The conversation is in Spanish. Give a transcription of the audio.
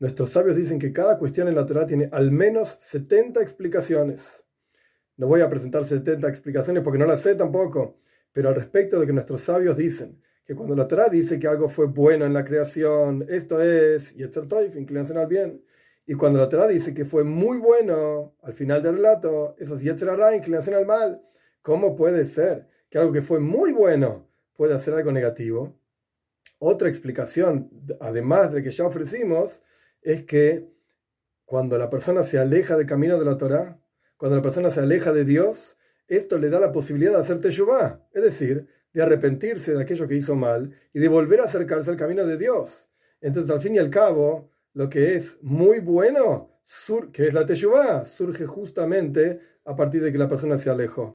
Nuestros sabios dicen que cada cuestión en la Torah tiene al menos 70 explicaciones. No voy a presentar 70 explicaciones porque no las sé tampoco, pero al respecto de que nuestros sabios dicen que cuando la Torah dice que algo fue bueno en la creación, esto es Yetzertoif, inclinación al bien, y cuando la Torah dice que fue muy bueno al final del relato, eso es Yetzerara, inclinación al mal, ¿cómo puede ser que algo que fue muy bueno puede hacer algo negativo? Otra explicación, además de que ya ofrecimos, es que cuando la persona se aleja del camino de la Torah, cuando la persona se aleja de Dios, esto le da la posibilidad de hacer teshuvah, es decir, de arrepentirse de aquello que hizo mal y de volver a acercarse al camino de Dios. Entonces, al fin y al cabo, lo que es muy bueno, que es la teshuvah, surge justamente a partir de que la persona se alejó.